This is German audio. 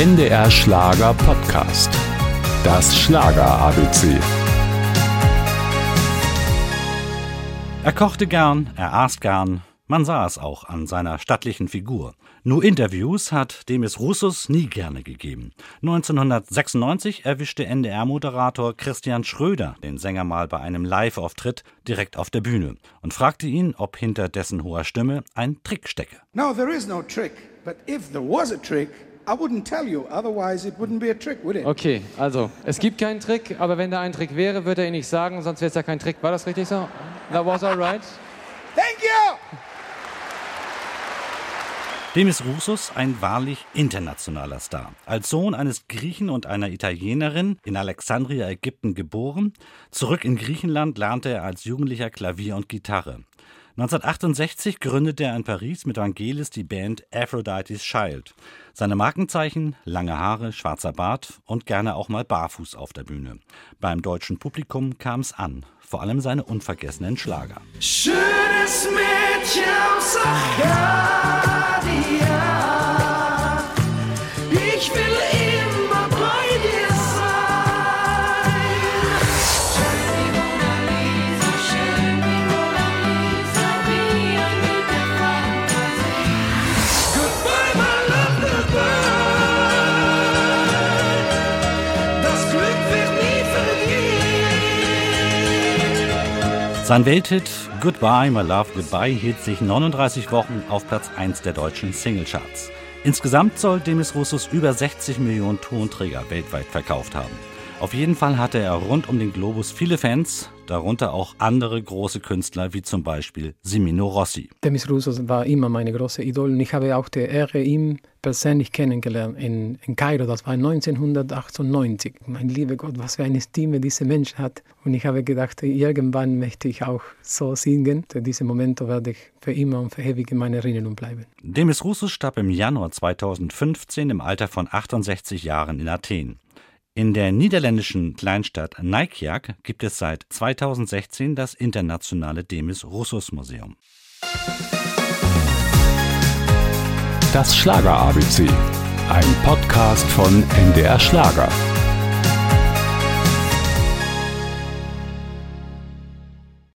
NDR Schlager Podcast. Das Schlager ABC. Er kochte gern, er aß gern, man sah es auch an seiner stattlichen Figur. Nur Interviews hat Demis Roussos nie gerne gegeben. 1996 erwischte NDR-Moderator Christian Schröder den Sänger mal bei einem Live-Auftritt direkt auf der Bühne und fragte ihn, ob hinter dessen hoher Stimme ein Trick stecke. No, there is no trick. But if there was a trick, I wouldn't tell you, otherwise it wouldn't be a trick, would it? Okay, also, es gibt keinen Trick, aber wenn da ein Trick wäre, würde er ihn nicht sagen, sonst wäre es ja kein Trick. War das richtig so? That was alright? Thank you! Demis Roussos ein wahrlich internationaler Star. Als Sohn eines Griechen und einer Italienerin in Alexandria, Ägypten geboren, zurück in Griechenland lernte er als Jugendlicher Klavier und Gitarre. 1968 gründete er in Paris mit Vangelis die Band Aphrodite's Child. Seine Markenzeichen lange Haare, schwarzer Bart und gerne auch mal barfuß auf der Bühne. Beim deutschen Publikum kam es an, vor allem seine unvergessenen Schlager. Schönes Mädchen aus Arcadia, Sein Welthit Goodbye, My Love, Goodbye hielt sich 39 Wochen auf Platz 1 der deutschen Singlecharts. Insgesamt soll Demis Roussos über 60 Millionen Tonträger weltweit verkauft haben. Auf jeden Fall hatte er rund um den Globus viele Fans, darunter auch andere große Künstler wie zum Beispiel Simino Rossi. Demis Roussos war immer meine große Idol und ich habe auch die Ehre, ihn persönlich kennengelernt in, in Kairo. Das war 1998. Mein lieber Gott, was für eine Stimme dieser Mensch hat. Und ich habe gedacht, irgendwann möchte ich auch so singen. Diese Momente werde ich für immer und für ewig in meiner Erinnerung bleiben. Demis Roussos starb im Januar 2015 im Alter von 68 Jahren in Athen. In der niederländischen Kleinstadt Nijkerk gibt es seit 2016 das internationale Demis Roussos Museum. Das Schlager ABC. Ein Podcast von NDR Schlager.